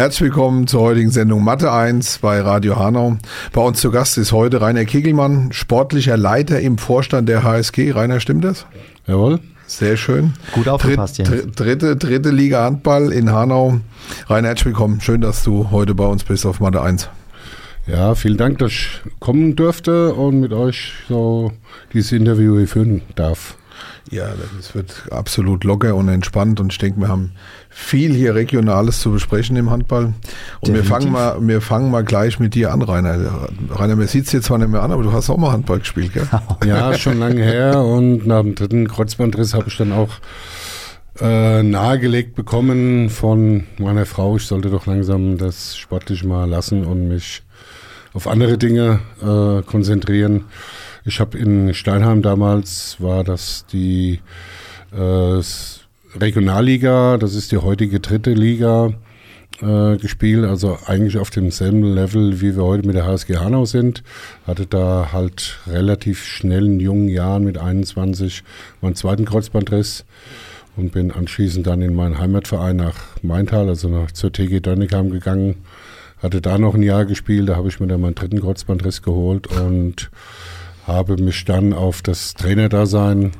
Herzlich willkommen zur heutigen Sendung Mathe 1 bei Radio Hanau. Bei uns zu Gast ist heute Rainer Kegelmann, sportlicher Leiter im Vorstand der HSG. Rainer, stimmt das? Jawohl. Sehr schön. Gut aufgepasst, Dritt, Jens. dr- dritte, dritte Liga Handball in Hanau. Rainer, herzlich willkommen. Schön, dass du heute bei uns bist auf Mathe 1. Ja, vielen Dank, dass ich kommen durfte und mit euch so dieses Interview führen darf. Ja, das wird absolut locker und entspannt und ich denke, wir haben viel hier Regionales zu besprechen im Handball. Und wir fangen, mal, wir fangen mal gleich mit dir an, Rainer. Rainer, mir sieht es jetzt zwar nicht mehr an, aber du hast auch mal Handball gespielt, gell? Ja, schon lange her und nach dem dritten Kreuzbandriss habe ich dann auch äh, nahegelegt bekommen von meiner Frau, ich sollte doch langsam das sportlich mal lassen und mich auf andere Dinge äh, konzentrieren. Ich habe in Steinheim damals, war das die äh, Regionalliga, das ist die heutige dritte Liga, äh, gespielt, also eigentlich auf demselben Level, wie wir heute mit der HSG Hanau sind. Hatte da halt relativ schnell in jungen Jahren mit 21 meinen zweiten Kreuzbandriss und bin anschließend dann in meinen Heimatverein nach Maintal, also nach, zur TG Dönigheim gegangen. Hatte da noch ein Jahr gespielt, da habe ich mir dann meinen dritten Kreuzbandriss geholt und habe mich dann auf das Trainerdasein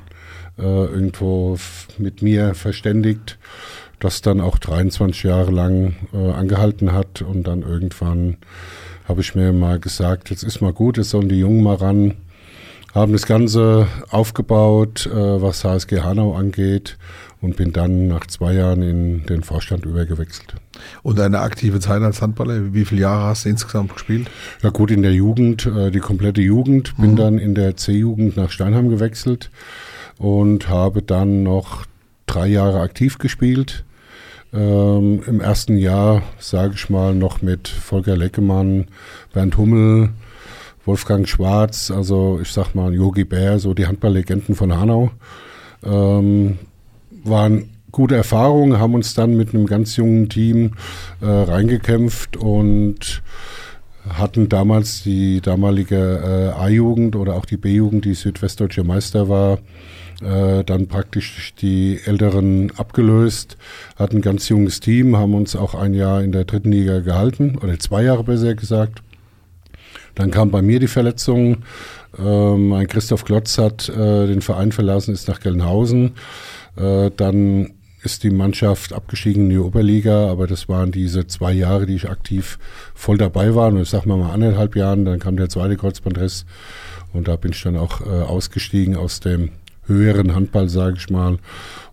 äh, irgendwo mit mir verständigt, das dann auch 23 Jahre lang äh, angehalten hat. Und dann irgendwann habe ich mir mal gesagt, jetzt ist mal gut, jetzt sollen die Jungen mal ran, haben das Ganze aufgebaut, äh, was HSG Hanau angeht. Und bin dann nach zwei Jahren in den Vorstand übergewechselt. Und deine aktive Zeit als Handballer, wie viele Jahre hast du insgesamt gespielt? Ja gut, in der Jugend, äh, die komplette Jugend, bin dann in der C-Jugend nach Steinheim gewechselt und habe dann noch drei Jahre aktiv gespielt. Ähm, Im ersten Jahr, sage ich mal, noch mit Volker Leckemann, Bernd Hummel, Wolfgang Schwarz, also ich sag mal Yogi Bär, so die Handballlegenden von Hanau. Ähm, waren gute Erfahrungen, haben uns dann mit einem ganz jungen Team äh, reingekämpft und hatten damals die damalige äh, A-Jugend oder auch die B-Jugend, die südwestdeutsche Meister war, äh, dann praktisch die Älteren abgelöst, hatten ein ganz junges Team, haben uns auch ein Jahr in der dritten Liga gehalten, oder zwei Jahre besser gesagt. Dann kam bei mir die Verletzung. Ähm, ein Christoph Klotz hat äh, den Verein verlassen, ist nach Gelnhausen. Äh, dann ist die Mannschaft abgestiegen in die Oberliga, aber das waren diese zwei Jahre, die ich aktiv voll dabei war. Und ich sag mal mal anderthalb Jahren, dann kam der zweite Kreuzbandriss und da bin ich dann auch äh, ausgestiegen aus dem höheren Handball, sage ich mal,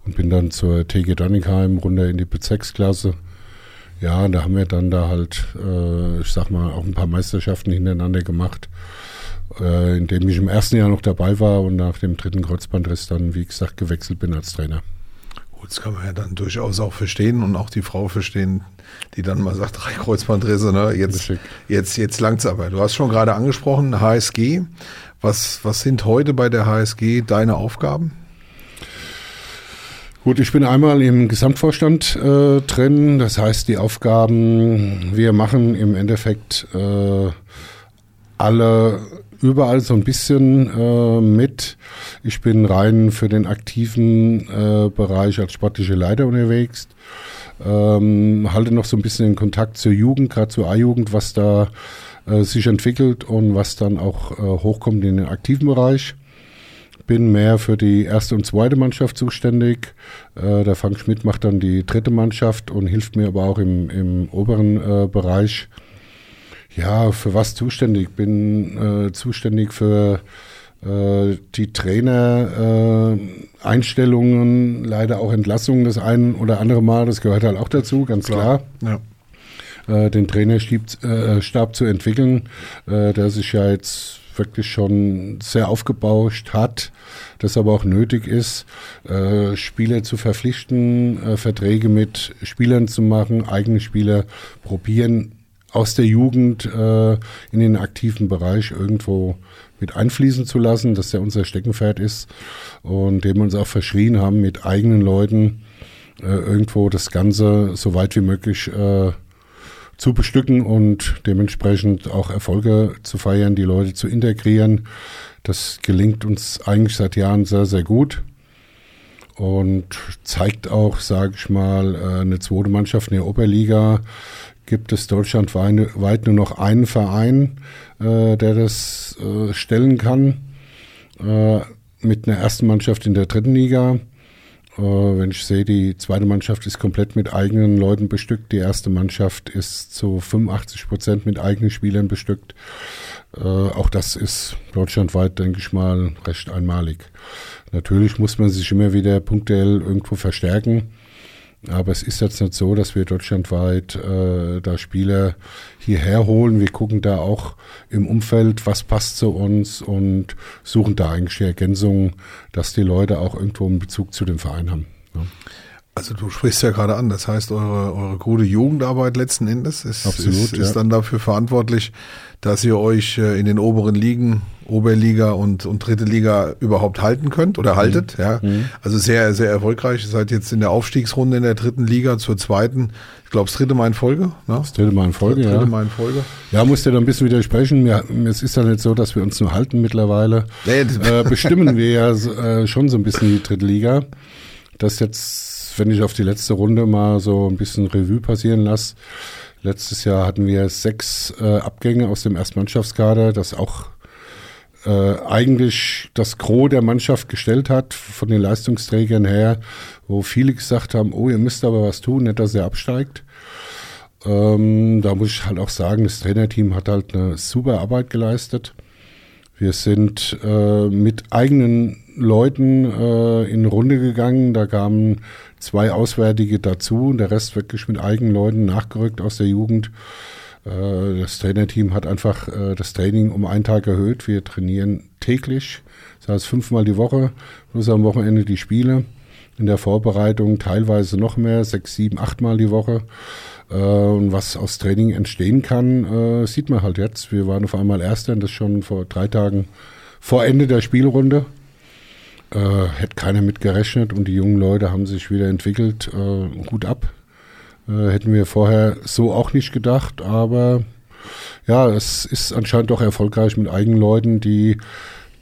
und bin dann zur TG Danningheim runter in die Bezirksklasse. Ja, und da haben wir dann da halt, äh, ich sag mal, auch ein paar Meisterschaften hintereinander gemacht, äh, in dem ich im ersten Jahr noch dabei war und nach dem dritten Kreuzbandriss dann, wie gesagt, gewechselt bin als Trainer. Gut, das kann man ja dann durchaus auch verstehen und auch die Frau verstehen, die dann mal sagt, drei Kreuzbandrisse, ne? Jetzt, jetzt, jetzt langt's aber. Du hast schon gerade angesprochen, HSG. Was, was sind heute bei der HSG deine Aufgaben? Gut, ich bin einmal im Gesamtvorstand äh, drin. Das heißt, die Aufgaben, wir machen im Endeffekt äh, alle überall so ein bisschen äh, mit. Ich bin rein für den aktiven äh, Bereich als sportliche Leiter unterwegs. Ähm, halte noch so ein bisschen den Kontakt zur Jugend, gerade zur A-Jugend, was da äh, sich entwickelt und was dann auch äh, hochkommt in den aktiven Bereich bin mehr für die erste und zweite Mannschaft zuständig. Äh, der Frank Schmidt macht dann die dritte Mannschaft und hilft mir aber auch im, im oberen äh, Bereich. Ja, für was zuständig? Bin äh, zuständig für äh, die Trainer, äh, Einstellungen, leider auch Entlassungen das ein oder andere Mal. Das gehört halt auch dazu, ganz klar Ja. äh, den Trainerstab äh, zu entwickeln, äh, der sich ja jetzt wirklich schon sehr aufgebauscht hat, das aber auch nötig ist, äh, Spieler zu verpflichten, äh, Verträge mit Spielern zu machen, eigene Spieler probieren aus der Jugend äh, in den aktiven Bereich irgendwo mit einfließen zu lassen, dass der unser Steckenpferd ist und dem wir uns auch verschrien haben, mit eigenen Leuten äh, irgendwo das Ganze so weit wie möglich äh, zu bestücken und dementsprechend auch Erfolge zu feiern, die Leute zu integrieren. Das gelingt uns eigentlich seit Jahren sehr, sehr gut und zeigt auch, sage ich mal, äh, eine zweite Mannschaft in der Oberliga. Gibt es deutschlandweit nur noch einen Verein, äh, der das äh, stellen kann, mit einer ersten Mannschaft in der dritten Liga. Wenn ich sehe, die zweite Mannschaft ist komplett mit eigenen Leuten bestückt, die erste Mannschaft ist zu 85 Prozent mit eigenen Spielern bestückt. Auch das ist deutschlandweit, denke ich mal, recht einmalig. Natürlich muss man sich immer wieder punktuell irgendwo verstärken. Aber es ist jetzt nicht so, dass wir deutschlandweit äh, da Spieler hierher holen. Wir gucken da auch im Umfeld, was passt zu uns und suchen da eigentlich die Ergänzungen, dass die Leute auch irgendwo einen Bezug zu dem Verein haben. Ja. Also du sprichst ja gerade an, das heißt, eure, eure gute Jugendarbeit letzten Endes ist, Absolut, ist, ja. ist dann dafür verantwortlich, dass ihr euch äh, in den oberen Ligen, Oberliga und, und dritte Liga überhaupt halten könnt oder haltet. Mhm. Ja. Also sehr, sehr erfolgreich. Ihr seid jetzt in der Aufstiegsrunde in der dritten Liga zur zweiten, ich glaube, das dritte Mal in Folge. Ne? Das dritte Mal in Folge, dritte ja. Mal in Folge. Ja, musst du da ein bisschen widersprechen. Ja, es ist ja nicht so, dass wir uns nur halten mittlerweile. Nee, das- äh, bestimmen wir ja äh, schon so ein bisschen die dritte Liga. Das jetzt, wenn ich auf die letzte Runde mal so ein bisschen Revue passieren lasse. Letztes Jahr hatten wir sechs äh, Abgänge aus dem Erstmannschaftskader, das auch äh, eigentlich das Gros der Mannschaft gestellt hat, von den Leistungsträgern her, wo viele gesagt haben, oh, ihr müsst aber was tun, nicht, dass er absteigt. Ähm, da muss ich halt auch sagen, das Trainerteam hat halt eine super Arbeit geleistet. Wir sind äh, mit eigenen Leuten äh, in Runde gegangen. Da kamen zwei Auswärtige dazu und der Rest wirklich mit eigenen Leuten nachgerückt aus der Jugend. Äh, das Trainerteam hat einfach äh, das Training um einen Tag erhöht. Wir trainieren täglich, das heißt fünfmal die Woche, plus am Wochenende die Spiele. In der Vorbereitung teilweise noch mehr, sechs, sieben, achtmal die Woche. Äh, und was aus Training entstehen kann, äh, sieht man halt jetzt. Wir waren auf einmal Erster und das schon vor drei Tagen vor Ende der Spielrunde. Äh, hätte keiner mit gerechnet und die jungen Leute haben sich wieder entwickelt. Äh, Hut ab. Äh, hätten wir vorher so auch nicht gedacht, aber ja, es ist anscheinend doch erfolgreich mit eigenen Leuten, die,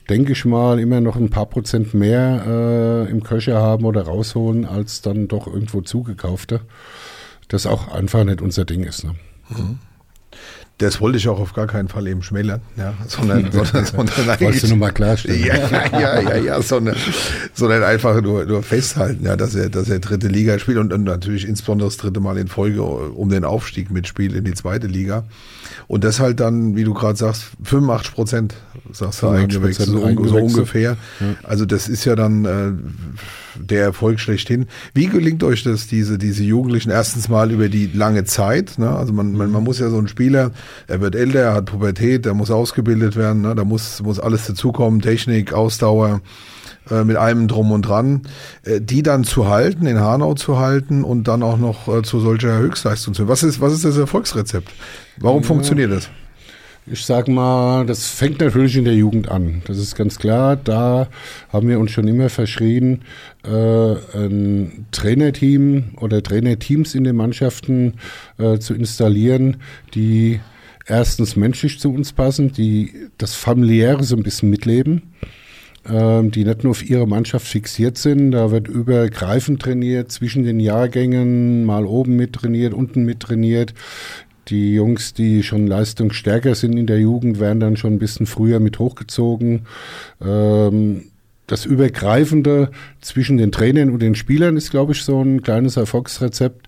denke ich mal, immer noch ein paar Prozent mehr äh, im Köcher haben oder rausholen, als dann doch irgendwo zugekaufte. Das auch einfach nicht unser Ding ist. Ne? Das wollte ich auch auf gar keinen Fall eben schmälern, ja, sondern, sondern, sondern Wolltest du nochmal klarstellen? Ja, ja, ja, ja, ja, sondern, sondern einfach nur, nur festhalten, ja, dass er, dass er dritte Liga spielt und, und natürlich insbesondere das dritte Mal in Folge um den Aufstieg mitspielt in die zweite Liga. Und das halt dann, wie du gerade sagst, 85 Prozent, sagst du 85% eingewechselt, so, so ungefähr. Also das ist ja dann äh, der Erfolg schlechthin. Wie gelingt euch das, diese, diese Jugendlichen erstens mal über die lange Zeit? Ne? Also man, man, man muss ja so ein Spieler, er wird älter, er hat Pubertät, er muss ausgebildet werden, ne? da muss, muss alles dazukommen, Technik, Ausdauer, äh, mit allem drum und dran, äh, die dann zu halten, in Hanau zu halten und dann auch noch äh, zu solcher Höchstleistung zu. Was ist, was ist das Erfolgsrezept? Warum funktioniert das? Ich sag mal, das fängt natürlich in der Jugend an. Das ist ganz klar. Da haben wir uns schon immer verschrien, äh, ein Trainerteam oder Trainerteams in den Mannschaften äh, zu installieren, die erstens menschlich zu uns passen, die das Familiäre so ein bisschen mitleben ähm, die nicht nur auf ihre Mannschaft fixiert sind. Da wird übergreifend trainiert, zwischen den Jahrgängen, mal oben mit trainiert, unten mit trainiert. Die Jungs, die schon leistungsstärker sind in der Jugend, werden dann schon ein bisschen früher mit hochgezogen. Ähm, das Übergreifende zwischen den Trainern und den Spielern ist, glaube ich, so ein kleines Erfolgsrezept.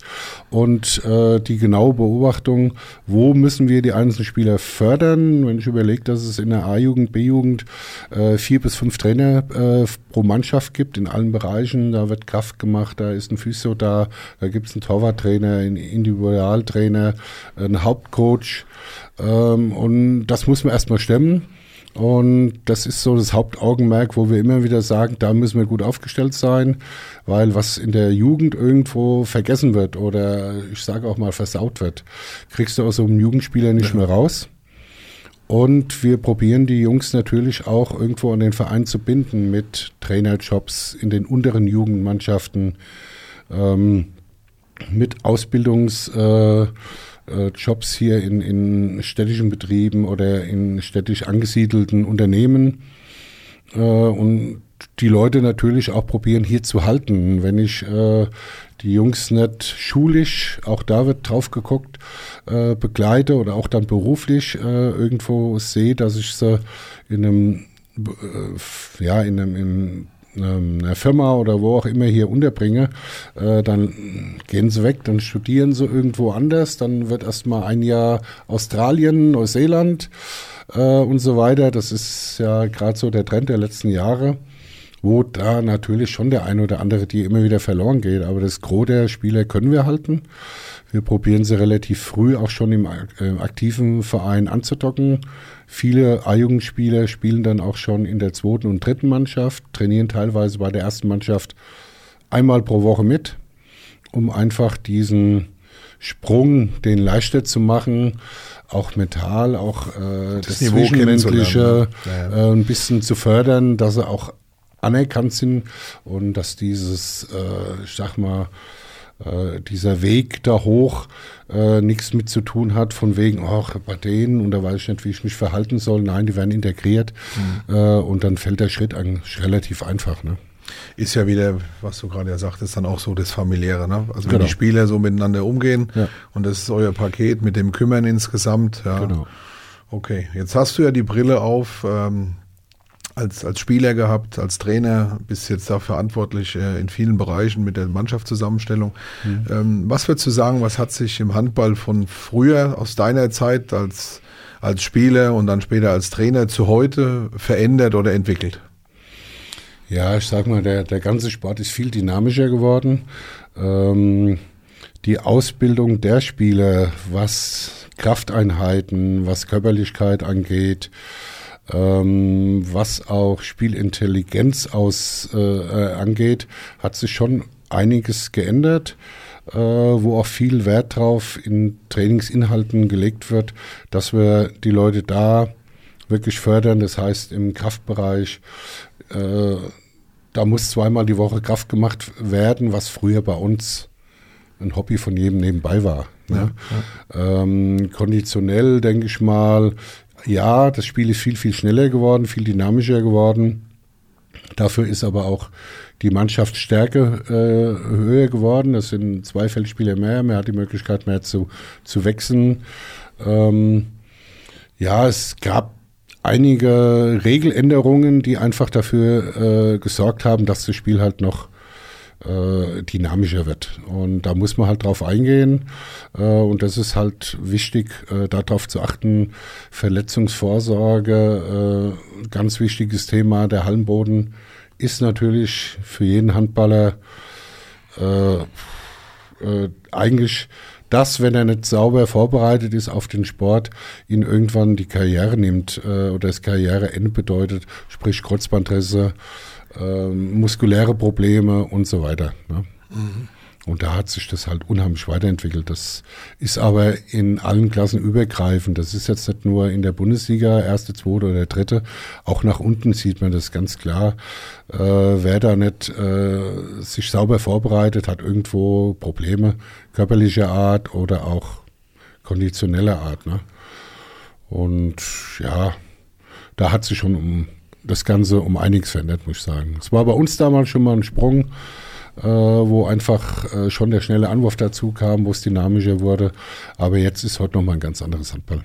Und äh, die genaue Beobachtung, wo müssen wir die einzelnen Spieler fördern? Wenn ich überlege, dass es in der A-Jugend, B-Jugend äh, vier bis fünf Trainer äh, pro Mannschaft gibt in allen Bereichen. Da wird Kraft gemacht, da ist ein Physio da, da gibt es einen Torwarttrainer, einen Individualtrainer, einen Hauptcoach. Ähm, und das muss man erstmal stemmen. Und das ist so das Hauptaugenmerk, wo wir immer wieder sagen, da müssen wir gut aufgestellt sein, weil was in der Jugend irgendwo vergessen wird oder ich sage auch mal versaut wird, kriegst du aus so einem Jugendspieler nicht ja. mehr raus. Und wir probieren die Jungs natürlich auch irgendwo an den Verein zu binden mit Trainerjobs in den unteren Jugendmannschaften, ähm, mit Ausbildungs... Äh, äh, Jobs hier in, in städtischen Betrieben oder in städtisch angesiedelten Unternehmen äh, und die Leute natürlich auch probieren hier zu halten. Wenn ich äh, die Jungs nicht schulisch, auch da wird drauf geguckt, äh, begleite oder auch dann beruflich äh, irgendwo sehe, dass ich sie in einem, äh, ja, in einem, in einer Firma oder wo auch immer hier unterbringe, äh, dann gehen sie weg, dann studieren sie irgendwo anders, dann wird erstmal ein Jahr Australien, Neuseeland äh, und so weiter. Das ist ja gerade so der Trend der letzten Jahre wo da natürlich schon der eine oder andere, die immer wieder verloren geht. Aber das Gros der Spieler können wir halten. Wir probieren sie relativ früh auch schon im äh, aktiven Verein anzudocken. Viele A-Jugendspieler spielen dann auch schon in der zweiten und dritten Mannschaft, trainieren teilweise bei der ersten Mannschaft einmal pro Woche mit, um einfach diesen Sprung, den leichter zu machen, auch mental, auch äh, das, das Zwischenmenschliche ja, ja. Äh, ein bisschen zu fördern, dass sie auch anerkannt sind und dass dieses, äh, ich sag mal, äh, dieser Weg da hoch äh, nichts mit zu tun hat, von wegen, ach, bei denen und da weiß ich nicht, wie ich mich verhalten soll. Nein, die werden integriert mhm. äh, und dann fällt der Schritt eigentlich relativ einfach. Ne? Ist ja wieder, was du gerade ja sagtest, dann auch so das Familiäre. Ne? Also wenn genau. die Spieler so miteinander umgehen ja. und das ist euer Paket mit dem Kümmern insgesamt. Ja. Genau. Okay, jetzt hast du ja die Brille auf. Ähm, als, als Spieler gehabt, als Trainer, bist jetzt da verantwortlich äh, in vielen Bereichen mit der Mannschaftszusammenstellung. Mhm. Ähm, was würdest du sagen, was hat sich im Handball von früher, aus deiner Zeit als, als Spieler und dann später als Trainer zu heute verändert oder entwickelt? Ja, ich sag mal, der, der ganze Sport ist viel dynamischer geworden. Ähm, die Ausbildung der Spieler, was Krafteinheiten, was Körperlichkeit angeht, ähm, was auch Spielintelligenz aus, äh, äh, angeht, hat sich schon einiges geändert, äh, wo auch viel Wert drauf in Trainingsinhalten gelegt wird, dass wir die Leute da wirklich fördern. Das heißt, im Kraftbereich, äh, da muss zweimal die Woche Kraft gemacht werden, was früher bei uns ein Hobby von jedem nebenbei war. Ne? Ja, ja. Ähm, konditionell, denke ich mal, ja, das Spiel ist viel, viel schneller geworden, viel dynamischer geworden. Dafür ist aber auch die Mannschaftsstärke äh, höher geworden. Es sind zwei Feldspieler mehr, man hat die Möglichkeit mehr zu, zu wechseln. Ähm, ja, es gab einige Regeländerungen, die einfach dafür äh, gesorgt haben, dass das Spiel halt noch äh, dynamischer wird. Und da muss man halt drauf eingehen. Äh, und das ist halt wichtig, äh, darauf zu achten. Verletzungsvorsorge, äh, ganz wichtiges Thema. Der Hallenboden ist natürlich für jeden Handballer äh, äh, eigentlich das, wenn er nicht sauber vorbereitet ist auf den Sport, ihn irgendwann die Karriere nimmt äh, oder das Karriereende bedeutet, sprich Kreuzbandrisse, ähm, muskuläre Probleme und so weiter. Ne? Mhm. Und da hat sich das halt unheimlich weiterentwickelt. Das ist aber in allen Klassen übergreifend. Das ist jetzt nicht nur in der Bundesliga, erste, zweite oder dritte. Auch nach unten sieht man das ganz klar. Äh, wer da nicht äh, sich sauber vorbereitet, hat irgendwo Probleme körperlicher Art oder auch konditioneller Art. Ne? Und ja, da hat sich schon um das Ganze um einiges verändert, muss ich sagen. Es war bei uns damals schon mal ein Sprung, äh, wo einfach äh, schon der schnelle Anwurf dazu kam, wo es dynamischer wurde. Aber jetzt ist heute nochmal ein ganz anderes Handball.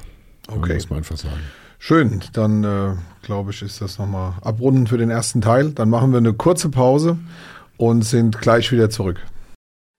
Okay. Muss man einfach sagen. Schön, dann äh, glaube ich, ist das nochmal abrunden für den ersten Teil. Dann machen wir eine kurze Pause und sind gleich wieder zurück.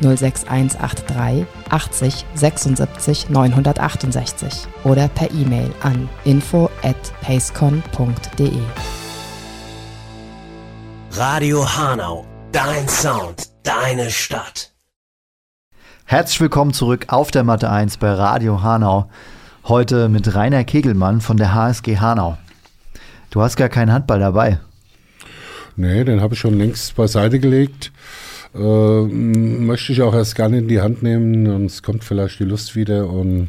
06183 80 76 968 oder per E-Mail an info at pacecon.de. Radio Hanau, dein Sound, deine Stadt. Herzlich willkommen zurück auf der Matte 1 bei Radio Hanau. Heute mit Rainer Kegelmann von der HSG Hanau. Du hast gar keinen Handball dabei. Nee, den habe ich schon längst beiseite gelegt. Äh, möchte ich auch erst gar nicht in die Hand nehmen, sonst kommt vielleicht die Lust wieder und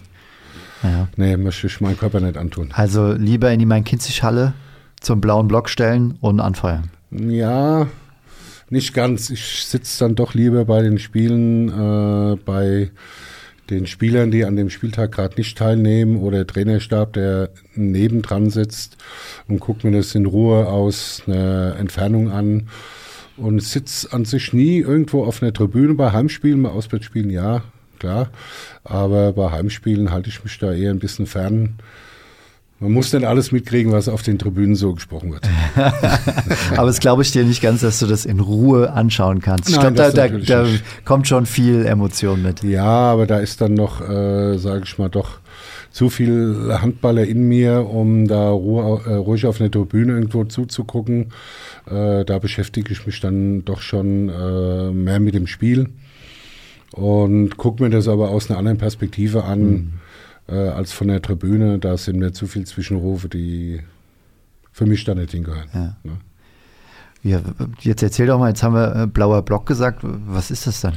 Ja. nee, möchte ich meinen Körper nicht antun. Also lieber in die Main-Kinzig-Halle zum blauen Block stellen und anfeuern. Ja, nicht ganz. Ich sitze dann doch lieber bei den Spielen, äh, bei den Spielern, die an dem Spieltag gerade nicht teilnehmen oder Trainerstab, der nebendran sitzt und guckt mir das in Ruhe aus einer Entfernung an und sitze an sich nie irgendwo auf einer Tribüne bei Heimspielen, bei Auswärtsspielen ja, klar, aber bei Heimspielen halte ich mich da eher ein bisschen fern. Man muss nicht alles mitkriegen, was auf den Tribünen so gesprochen wird. Aber es glaube ich dir nicht ganz, dass du das in Ruhe anschauen kannst. Ich glaube, da, da, da kommt schon viel Emotion mit. Ja, aber da ist dann noch, äh, sage ich mal, doch zu viel Handballer in mir, um da ruh, äh, ruhig auf einer Tribüne irgendwo zuzugucken. Äh, da beschäftige ich mich dann doch schon äh, mehr mit dem Spiel und gucke mir das aber aus einer anderen Perspektive an äh, als von der Tribüne. Da sind mir zu viel Zwischenrufe, die für mich da nicht hingehören. Ja. Ne? Ja, jetzt erzähl doch mal, jetzt haben wir äh, blauer Block gesagt. Was ist das dann?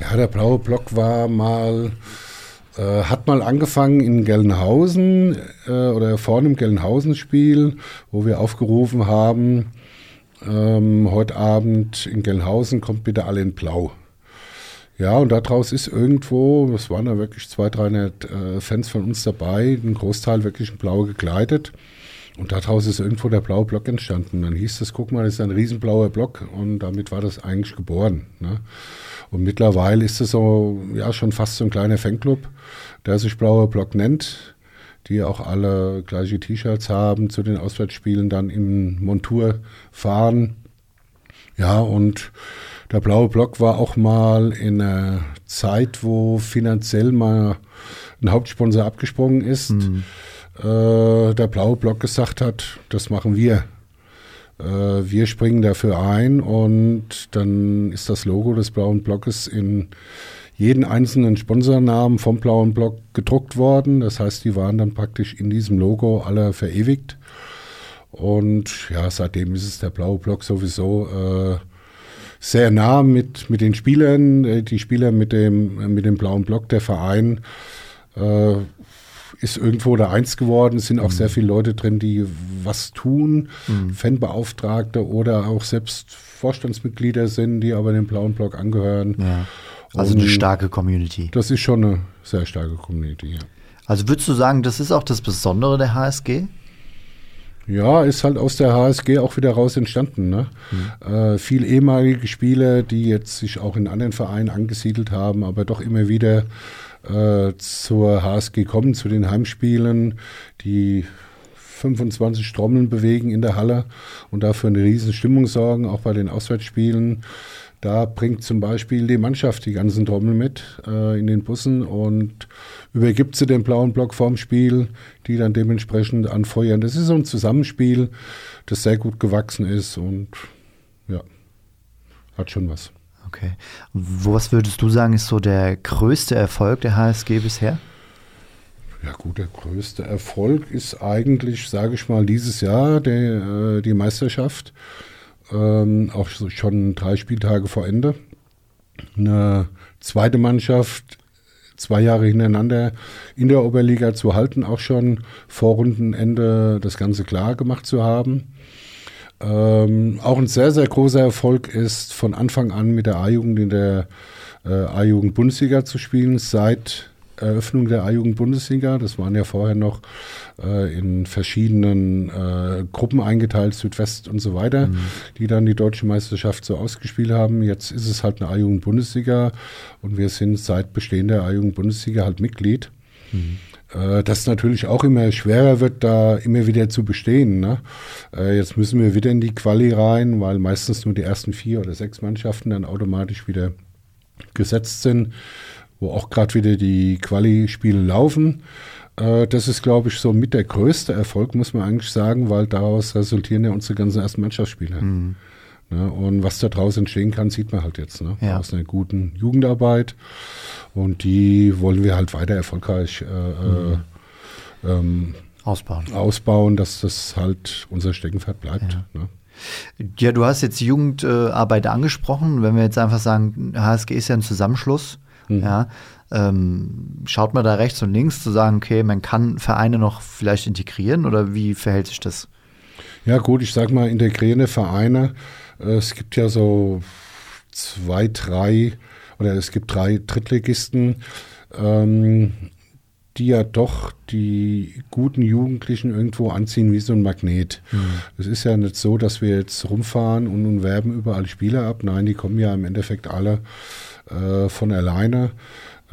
Ja, der blaue Block war mal, äh, hat mal angefangen in Gelnhausen äh, oder vorne im Gelnhausen-Spiel, wo wir aufgerufen haben, ähm, heute Abend in Gelnhausen kommt bitte alle in Blau. Ja, und daraus ist irgendwo, es waren da wirklich 200, 300 äh, Fans von uns dabei, ein Großteil wirklich in Blau gekleidet. Und daraus ist irgendwo der blaue Block entstanden. Dann hieß es, guck mal, das ist ein riesenblauer Block. Und damit war das eigentlich geboren. Ne? Und mittlerweile ist es so, ja, schon fast so ein kleiner Fanclub, der sich blauer Block nennt, die auch alle gleiche T-Shirts haben, zu den Auswärtsspielen dann in Montur fahren. Ja, und der blaue Block war auch mal in einer Zeit, wo finanziell mal ein Hauptsponsor abgesprungen ist. Äh, der blaue Block gesagt hat, das machen wir. Äh, wir springen dafür ein und dann ist das Logo des blauen Blockes in jeden einzelnen Sponsornamen vom blauen Block gedruckt worden. Das heißt, die waren dann praktisch in diesem Logo alle verewigt. Und ja, seitdem ist es der blaue Block sowieso äh, sehr nah mit, mit den Spielern, äh, die Spieler mit dem, mit dem blauen Block, der Verein äh, ist irgendwo da eins geworden. Es sind auch sehr viele Leute drin, die was tun, Fanbeauftragte oder auch selbst Vorstandsmitglieder sind, die aber dem blauen Block angehören. Ja. Also eine Und starke Community. Das ist schon eine sehr starke Community, ja. Also würdest du sagen, das ist auch das Besondere der HSG? Ja, ist halt aus der HSG auch wieder raus entstanden. Ne? Äh, viel ehemalige Spieler, die jetzt sich auch in anderen Vereinen angesiedelt haben, aber doch immer wieder äh, zur HSG kommen, zu den Heimspielen, die 25 Trommeln bewegen in der Halle und dafür eine riesen Stimmung sorgen, auch bei den Auswärtsspielen. Da bringt zum Beispiel die Mannschaft die ganzen Trommeln mit äh, in den Bussen und übergibt sie den blauen Block vorm Spiel, die dann dementsprechend anfeuern. Das ist so ein Zusammenspiel, das sehr gut gewachsen ist und ja, hat schon was. Okay. Was würdest du sagen, ist so der größte Erfolg der HSG bisher? Ja gut, der größte Erfolg ist eigentlich, sage ich mal, dieses Jahr der, äh, die Meisterschaft. Ähm, auch schon drei Spieltage vor Ende. Eine zweite Mannschaft zwei Jahre hintereinander in der Oberliga zu halten, auch schon vor Rundenende das Ganze klar gemacht zu haben. Ähm, auch ein sehr, sehr großer Erfolg ist, von Anfang an mit der A-Jugend in der äh, A-Jugend-Bundesliga zu spielen, seit Eröffnung der A-Jugend-Bundesliga. Das waren ja vorher noch äh, in verschiedenen äh, Gruppen eingeteilt, Südwest und so weiter, Mhm. die dann die deutsche Meisterschaft so ausgespielt haben. Jetzt ist es halt eine A-Jugend-Bundesliga und wir sind seit Bestehen der A-Jugend-Bundesliga halt Mitglied. Äh, das natürlich auch immer schwerer wird, da immer wieder zu bestehen. Ne? Äh, jetzt müssen wir wieder in die Quali rein, weil meistens nur die ersten vier oder sechs Mannschaften dann automatisch wieder gesetzt sind, wo auch gerade wieder die Quali-Spiele laufen. Äh, das ist, glaube ich, so mit der größte Erfolg, muss man eigentlich sagen, weil daraus resultieren ja unsere ganzen ersten Mannschaftsspiele. Mhm. Ne? Und was da draußen entstehen kann, sieht man halt jetzt. Ne? Ja. Aus einer guten Jugendarbeit. Und die wollen wir halt weiter erfolgreich äh, mhm. ähm, ausbauen. ausbauen, dass das halt unser Steckenpferd bleibt. Ja. Ne? Ja, du hast jetzt Jugendarbeit angesprochen. Wenn wir jetzt einfach sagen, HSG ist ja ein Zusammenschluss, Mhm. ja, ähm, schaut man da rechts und links zu sagen, okay, man kann Vereine noch vielleicht integrieren oder wie verhält sich das? Ja gut, ich sag mal integrierende Vereine. Äh, Es gibt ja so zwei, drei oder es gibt drei Drittligisten, ähm, die ja doch die guten Jugendlichen irgendwo anziehen wie so ein Magnet. Es ist ja nicht so, dass wir jetzt rumfahren und nun werben überall Spieler ab. Nein, die kommen ja im Endeffekt alle äh, von alleine.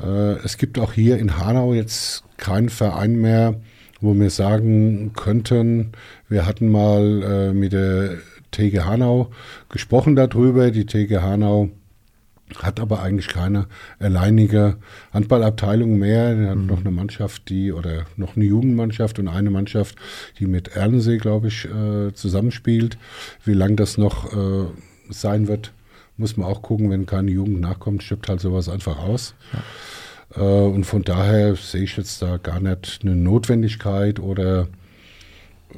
Äh, es gibt auch hier in Hanau jetzt keinen Verein mehr, wo wir sagen könnten, wir hatten mal äh, mit der TG Hanau gesprochen darüber. Die TG Hanau hat aber eigentlich keine alleinige Handballabteilung mehr. Er hat noch eine Mannschaft, die oder noch eine Jugendmannschaft und eine Mannschaft, die mit Erlensee, glaube ich, äh, zusammenspielt. Wie lang das noch äh, sein wird, muss man auch gucken. Wenn keine Jugend nachkommt, stirbt halt sowas einfach aus. Äh, und von daher sehe ich jetzt da gar nicht eine Notwendigkeit oder äh,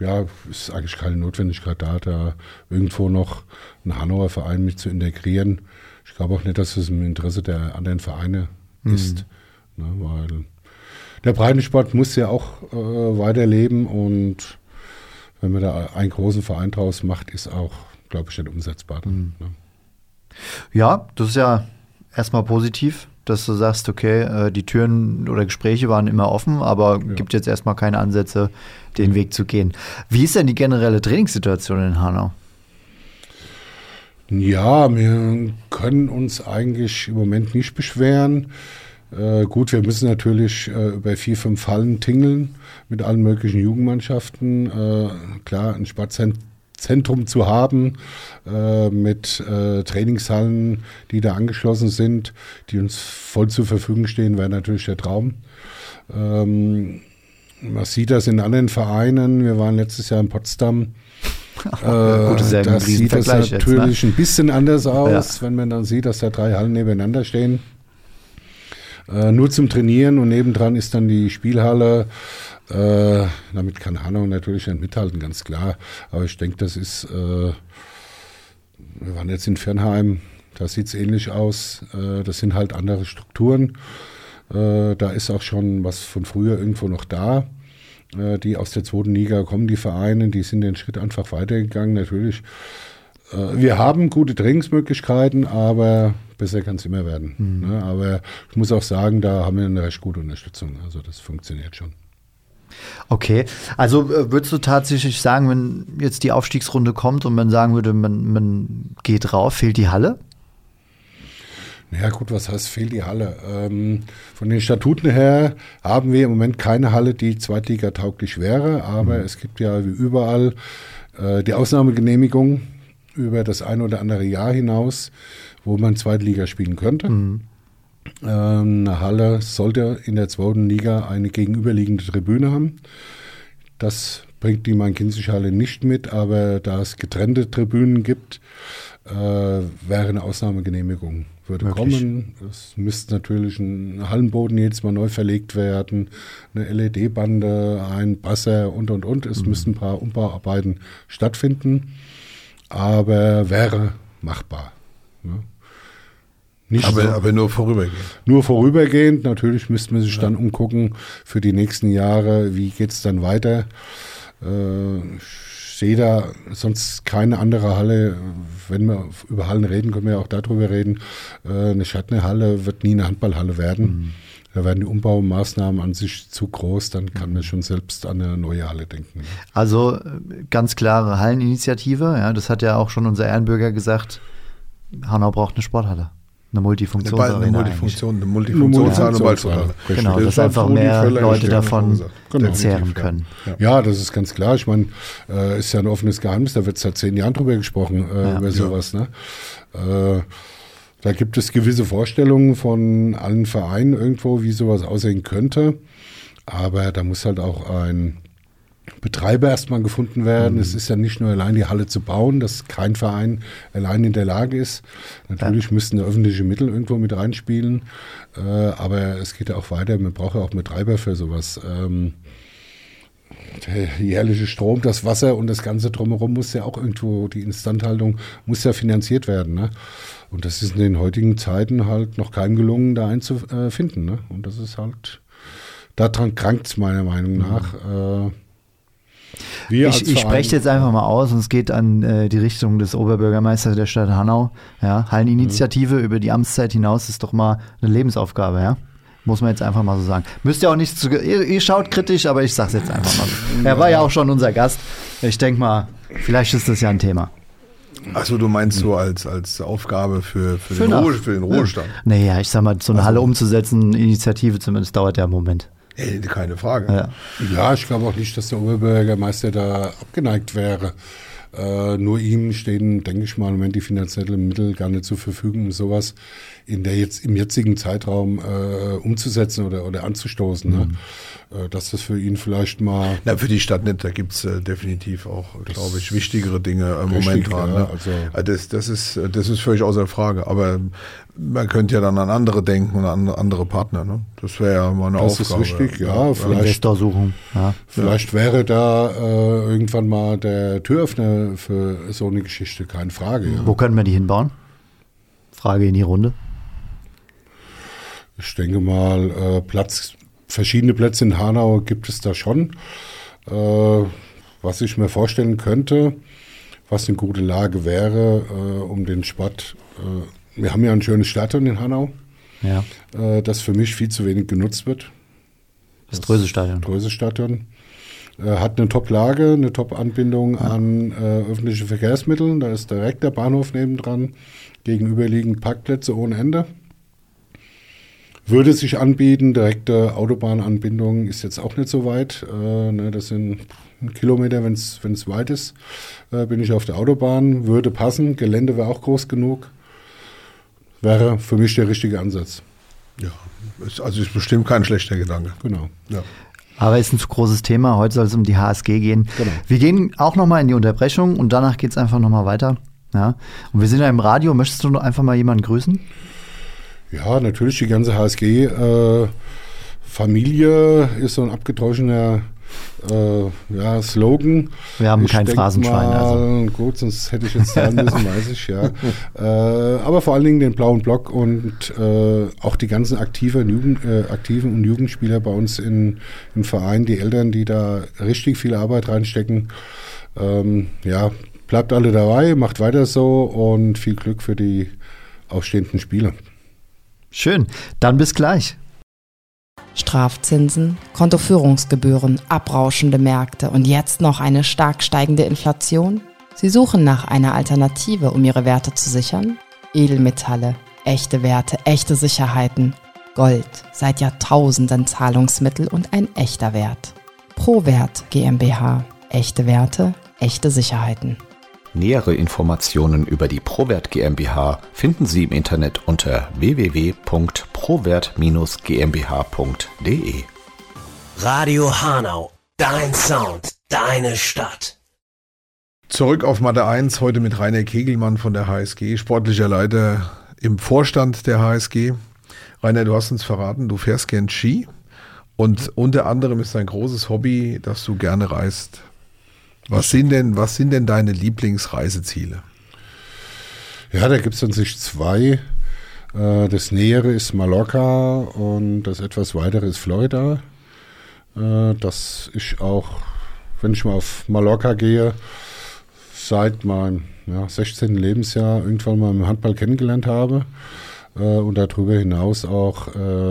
ja, ist eigentlich keine Notwendigkeit da, da irgendwo noch einen Hanauer Verein mit zu integrieren. Ich glaube auch nicht, dass es im Interesse der anderen Vereine ist, ne, weil der Breitensport muss ja auch äh, weiterleben und wenn man da einen großen Verein draus macht, ist auch, glaube ich, nicht umsetzbar. Dann, ne? Ja, das ist ja erstmal positiv, dass du sagst, okay, äh, die Türen oder Gespräche waren immer offen, aber gibt jetzt erstmal keine Ansätze, den Weg zu gehen. Wie ist denn die generelle Trainingssituation in Hanau? Ja, wir können uns eigentlich im Moment nicht beschweren. Äh, gut, wir müssen natürlich äh, über vier, fünf Hallen tingeln mit allen möglichen Jugendmannschaften. Äh, klar, ein Sportzentrum zu haben äh, mit äh, Trainingshallen, die da angeschlossen sind, die uns voll zur Verfügung stehen, wäre natürlich der Traum. Ähm, man sieht das in anderen Vereinen. Wir waren letztes Jahr in Potsdam. Äh, Gut, ja da sieht das Riesenvergleich jetzt, natürlich ein bisschen anders aus, Ja. wenn man dann sieht, dass da drei Hallen nebeneinander stehen. Äh, nur zum Trainieren und nebendran ist dann die Spielhalle. Äh, damit kann Hanau natürlich nicht mithalten, ganz klar. Aber ich denke, das ist, äh, wir waren jetzt in Fernheim, da sieht es ähnlich aus. Äh, das sind halt andere Strukturen. Äh, da ist auch schon was von früher irgendwo noch da. Äh, die aus der zweiten Liga kommen, die Vereine, die sind den Schritt einfach weitergegangen. Natürlich, wir haben gute Trainingsmöglichkeiten, aber besser kann es immer werden. Ne? Aber ich muss auch sagen, da haben wir eine recht gute Unterstützung. Also das funktioniert schon. Okay, also äh, würdest du tatsächlich sagen, wenn jetzt die Aufstiegsrunde kommt und man sagen würde, man, man geht rauf, fehlt die Halle? Ja gut, was heißt fehlt die Halle? Ähm, von den Statuten her haben wir im Moment keine Halle, die zweitligatauglich wäre, aber es gibt ja wie überall äh, die Ausnahmegenehmigung über das ein oder andere Jahr hinaus, wo man Zweitliga spielen könnte. Ähm, eine Halle sollte in der zweiten Liga eine gegenüberliegende Tribüne haben. Das bringt die Main-Kinzig-Halle nicht mit, aber da es getrennte Tribünen gibt, äh, wäre eine Ausnahmegenehmigung würde Möglich. kommen. Es müsste natürlich ein Hallenboden jedes Mal neu verlegt werden, eine LED-Bande, ein Basser und und und. Es müssten ein paar Umbauarbeiten stattfinden, aber wäre machbar. Ne? Nicht so- Aber, aber nur vorübergehend. nur vorübergehend. Natürlich müsste man sich dann umgucken für die nächsten Jahre, wie geht es dann weiter. Äh, ich sehe da sonst keine andere Halle. Wenn wir über Hallen reden, können wir ja auch darüber reden. Äh, eine Schattenhalle wird nie eine Handballhalle werden. Da werden die Umbaumaßnahmen an sich zu groß, dann kann man schon selbst an eine neue Halle denken. Also äh, ganz klare Halleninitiative, ja, das hat ja auch schon unser Ehrenbürger gesagt, Hanau braucht eine Sporthalle. Eine Multifunktionsarena. Eine Multifunktion, eine Multifunktionsarena. Multifunktionsarena. Richtig. Genau, Das dass einfach mehr Leute davon. Genau. zehren ja. können. Ja, das ist ganz klar. Ich meine, äh, ist ja ein offenes Geheimnis, da wird seit zehn Jahren drüber gesprochen, äh, Ja. über sowas. Ne? Äh, da gibt es gewisse Vorstellungen von allen Vereinen irgendwo, wie sowas aussehen könnte. Aber da muss halt auch ein Betreiber erstmal gefunden werden. Es ist ja nicht nur allein die Halle zu bauen, dass kein Verein allein in der Lage ist. Natürlich müssten öffentliche Mittel irgendwo mit reinspielen. Äh, aber es geht ja auch weiter. Man braucht ja auch Betreiber für sowas. Ähm, der jährliche Strom, das Wasser und das Ganze drumherum muss ja auch irgendwo, die Instandhaltung muss ja finanziert werden. Ne? Und das ist in den heutigen Zeiten halt noch keinem gelungen, da einzufinden. Ne? Und das ist halt, daran krankt es meiner Meinung nach. Äh, wir Ich, ich spreche jetzt einfach mal aus und es geht an äh, die Richtung des Oberbürgermeisters der Stadt Hanau. Ja, Halleninitiative über die Amtszeit hinaus ist doch mal eine Lebensaufgabe, ja? Muss man jetzt einfach mal so sagen. Müsst ihr auch nicht zu. Ihr, ihr schaut kritisch, aber ich sag's jetzt einfach mal. so. Er war ja auch schon unser Gast. Ich denke mal, vielleicht ist das ja ein Thema. Achso, du meinst so als, als Aufgabe für, für, Für den, Ruhe, für den Ruhestand? Naja, ich sag mal, so eine Halle umzusetzen, Initiative zumindest, dauert ja einen Moment. Ey, keine Frage. Ja. Ja, ich glaube auch nicht, dass der Oberbürgermeister da abgeneigt wäre. Äh, nur ihm stehen, denke ich mal, im Moment die finanziellen Mittel gar nicht zur Verfügung, um sowas in der jetzt im jetzigen Zeitraum äh, umzusetzen oder, oder anzustoßen. Ne? Äh, dass das für ihn vielleicht mal Na, für die Stadt nicht, da gibt's äh, definitiv auch, glaube ich, wichtigere Dinge im Richtig, Moment dran. ja, ne? also- Ah, das, das, ist, äh, das ist völlig außer Frage. Aber man könnte ja dann an andere denken und an andere Partner. Ne? Das wäre ja mal eine Das ist Aufgabe. richtig, ja, vielleicht- Investorsuchung. Ja. Vielleicht wäre da äh, irgendwann mal der Türöffner für so eine Geschichte, keine Frage. Ja. Wo können wir die hinbauen? Frage in die Runde. Ich denke mal, äh, Platz, verschiedene Plätze in Hanau gibt es da schon. Äh, was ich mir vorstellen könnte, was eine gute Lage wäre, äh, um den Sport. Äh, wir haben ja ein schönes Stadion in Hanau, Ja. äh, das für mich viel zu wenig genutzt wird. Das Drösestadion. Dröse-Stadion. Äh, hat eine Top-Lage, eine Top-Anbindung an äh, öffentliche Verkehrsmittel. Da ist direkt der Bahnhof nebendran. Gegenüberliegend Parkplätze ohne Ende. Würde sich anbieten, direkte Autobahnanbindung ist jetzt auch nicht so weit. Äh, ne, das sind ein Kilometer, wenn es weit ist, äh, bin ich auf der Autobahn. Würde passen, Gelände wäre auch groß genug. Wäre für mich der richtige Ansatz. Ja, ist, also ist bestimmt kein schlechter Gedanke. Genau. Ja. Aber ist ein zu großes Thema. Heute soll es um die HSG gehen. Genau. Wir gehen auch nochmal in die Unterbrechung und danach geht es einfach nochmal weiter. Ja. Und wir sind ja im Radio. Möchtest du noch einfach mal jemanden grüßen? Ja, natürlich die ganze HSG. Äh, Familie ist so ein abgedroschener äh, ja, Slogan. Wir haben Ich kein Phrasenschwein, Mal, also. Gut, sonst hätte ich jetzt sagen müssen, weiß ich, ja. äh, aber vor allen Dingen den blauen Block und äh, auch die ganzen aktiven, Jugend, äh, aktiven und Jugendspieler bei uns in, im Verein, die Eltern, die da richtig viel Arbeit reinstecken. Ähm, ja, bleibt alle dabei, macht weiter so und viel Glück für die ausstehenden Spiele. Schön. Dann bis gleich. Strafzinsen, Kontoführungsgebühren, abrauschende Märkte und jetzt noch eine stark steigende Inflation? Sie suchen nach einer Alternative, um ihre Werte zu sichern? Edelmetalle, echte Werte, echte Sicherheiten. Gold, seit Jahrtausenden Zahlungsmittel und ein echter Wert. Prowert GmbH. Echte Werte, echte Sicherheiten. Nähere Informationen über die Prowert GmbH finden Sie im Internet unter www.prowert-gmbh.de. Radio Hanau, dein Sound, deine Stadt. Zurück auf Mathe 1, heute mit Rainer Kegelmann von der HSG, sportlicher Leiter im Vorstand der HSG. Rainer, du hast uns verraten, du fährst gern Ski und unter anderem ist dein großes Hobby, dass du gerne reist. Was sind denn, was sind denn deine Lieblingsreiseziele? Ja, da gibt es an sich zwei. Äh, Das Nähere ist Mallorca und das etwas weitere ist Florida. Äh, Das ich auch, wenn ich mal auf Mallorca gehe, seit meinem ja, 16. Lebensjahr irgendwann mal im Handball kennengelernt habe. Äh, Und darüber hinaus auch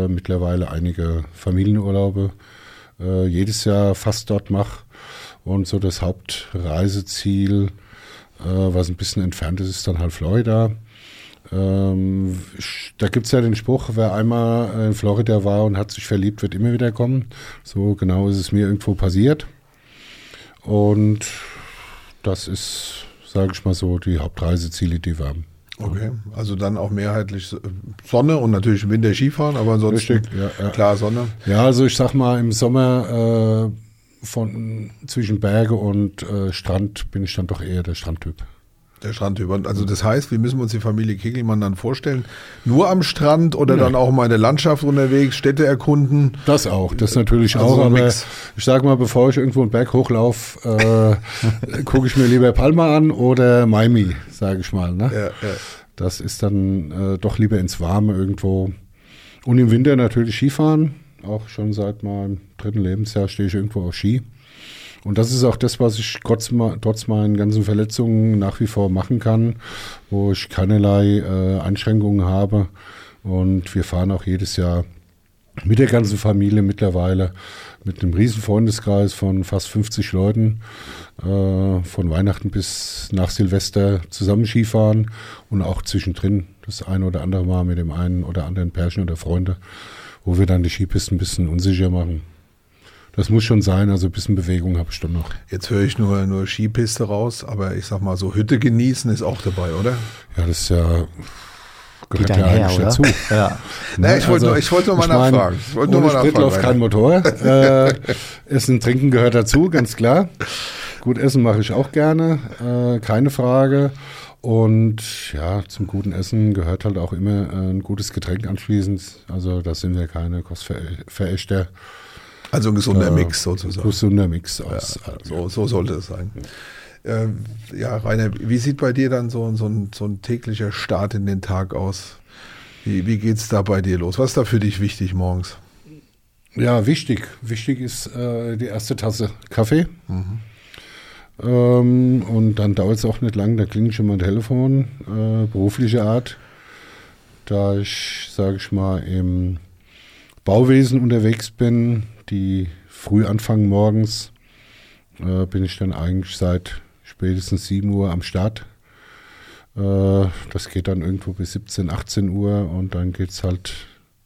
mittlerweile einige Familienurlaube jedes Jahr fast dort mache. Und so das Hauptreiseziel, äh, was ein bisschen entfernt ist, ist dann halt Florida. Ähm, da gibt es ja den Spruch, wer einmal in Florida war und hat sich verliebt, wird immer wieder kommen. So genau ist es mir irgendwo passiert. Und das ist, sage ich mal so, die Hauptreiseziele, die wir haben. Okay, also dann auch mehrheitlich Sonne und natürlich im Winter Skifahren, aber ansonsten Richtig, ja, ja. klar Sonne. Ja, also ich sag mal, im Sommer äh, von zwischen Berge und äh, Strand bin ich dann doch eher der Strandtyp. Der Strandtyp. Also das heißt, wie müssen wir uns die Familie Kegelmann dann vorstellen? Nur am Strand oder dann auch mal in der Landschaft unterwegs, Städte erkunden? Das auch, das natürlich Also auch, aber Mix. ich sag mal, bevor ich irgendwo einen Berg hochlaufe, äh, gucke ich mir lieber Palma an oder Miami, sage ich mal. Ne? Ja, ja. Das ist dann äh, doch lieber ins Warme irgendwo. Und im Winter natürlich Skifahren. Auch schon seit meinem dritten Lebensjahr stehe ich irgendwo auf Ski. Und das ist auch das, was ich trotz, trotz meinen ganzen Verletzungen nach wie vor machen kann, wo ich keinerlei äh, Einschränkungen habe. Und wir fahren auch jedes Jahr mit der ganzen Familie mittlerweile, mit einem riesen Freundeskreis von fast 50 Leuten, äh, von Weihnachten bis nach Silvester zusammen Skifahren und auch zwischendrin das ein oder andere Mal mit dem einen oder anderen Pärchen oder Freunde, wo wir dann die Skipisten ein bisschen unsicher machen. Das muss schon sein, also ein bisschen Bewegung habe ich schon noch. Jetzt höre ich nur, nur Skipiste raus, aber ich sag mal so, Hütte genießen ist auch dabei, oder? Ja, das ist ja, gehört Geht ja eigentlich oder? dazu. Ja. Na, ich wollte nur- ich wollte nur mal ich mein, nachfragen. Ich wollte nur ohne mal Sprit nachfragen, läuft kein Motor. äh, Essen, Trinken gehört dazu, ganz klar. Gut essen mache ich auch gerne, äh, keine Frage. Und ja, zum guten Essen gehört halt auch immer äh, ein gutes Getränk anschließend. Also da sind wir keine Kostverächter. Also ein gesunder Äh, Mix sozusagen. Gesunder Mix aus. allem. So, so sollte es sein. Ähm, ja, Rainer, wie sieht bei dir dann so, so, ein, so ein täglicher Start in den Tag aus? Wie, wie geht's da bei dir los? Was ist da für dich wichtig morgens? Ja, wichtig. Wichtig ist äh, die erste Tasse Kaffee. Ähm, und dann dauert es auch nicht lang, da klingelt schon mal ein Telefon, äh, berufliche Art. Da ich, sage ich mal, im Bauwesen unterwegs bin, die früh anfangen morgens, äh, bin ich dann eigentlich seit spätestens 7 Uhr am Start. Äh, das geht dann irgendwo bis 17, 18 Uhr und dann geht es halt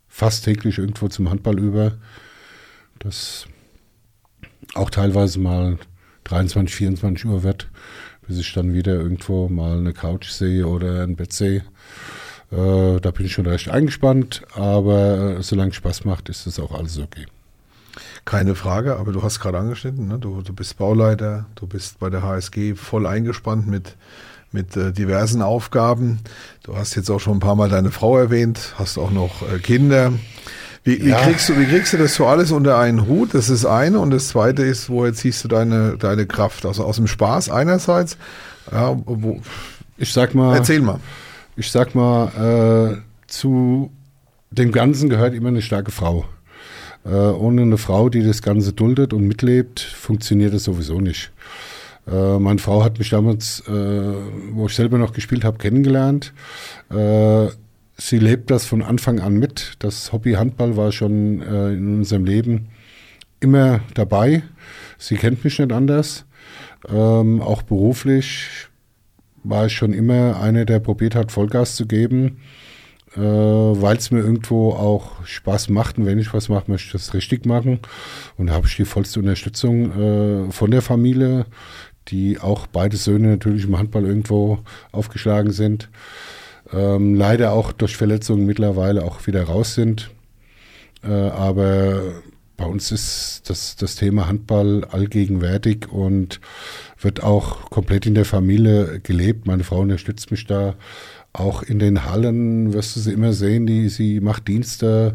fast täglich irgendwo zum Handball über. Das auch teilweise mal 23, 24 Uhr wird, bis ich dann wieder irgendwo mal eine Couch sehe oder ein Bett sehe. Äh, da bin ich schon recht eingespannt, aber äh, solange es Spaß macht, ist das auch alles okay. Keine Frage, aber du hast gerade angeschnitten, ne? du, du bist Bauleiter, du bist bei der HSG voll eingespannt mit, mit äh, diversen Aufgaben. Du hast jetzt auch schon ein paar Mal deine Frau erwähnt, hast auch noch äh, Kinder. Wie, wie, Ja. kriegst du, wie kriegst du das so alles unter einen Hut? Das ist eine. Und das zweite ist, woher ziehst du deine, deine Kraft? Also aus dem Spaß einerseits. Ja, wo, Ich sag mal, erzähl mal. ich sag mal, äh, zu dem Ganzen gehört immer eine starke Frau. Äh, ohne eine Frau, die das Ganze duldet und mitlebt, funktioniert das sowieso nicht. Äh, meine Frau hat mich damals, äh, wo ich selber noch gespielt habe, kennengelernt. Sie lebt das von Anfang an mit. Das Hobby Handball war schon äh, in unserem Leben immer dabei. Sie kennt mich nicht anders. Ähm, auch beruflich war ich schon immer einer, der probiert hat, Vollgas zu geben, äh, weil es mir irgendwo auch Spaß macht. Und wenn ich was mache, möchte ich das richtig machen. Und da habe ich die vollste Unterstützung äh, von der Familie, die auch beide Söhne natürlich im Handball irgendwo aufgeschlagen sind. Ähm, leider auch durch Verletzungen mittlerweile auch wieder raus sind. Äh, aber bei uns ist das, das Thema Handball allgegenwärtig und wird auch komplett in der Familie gelebt. Meine Frau unterstützt mich da. Auch in den Hallen wirst du sie immer sehen, die, sie macht Dienste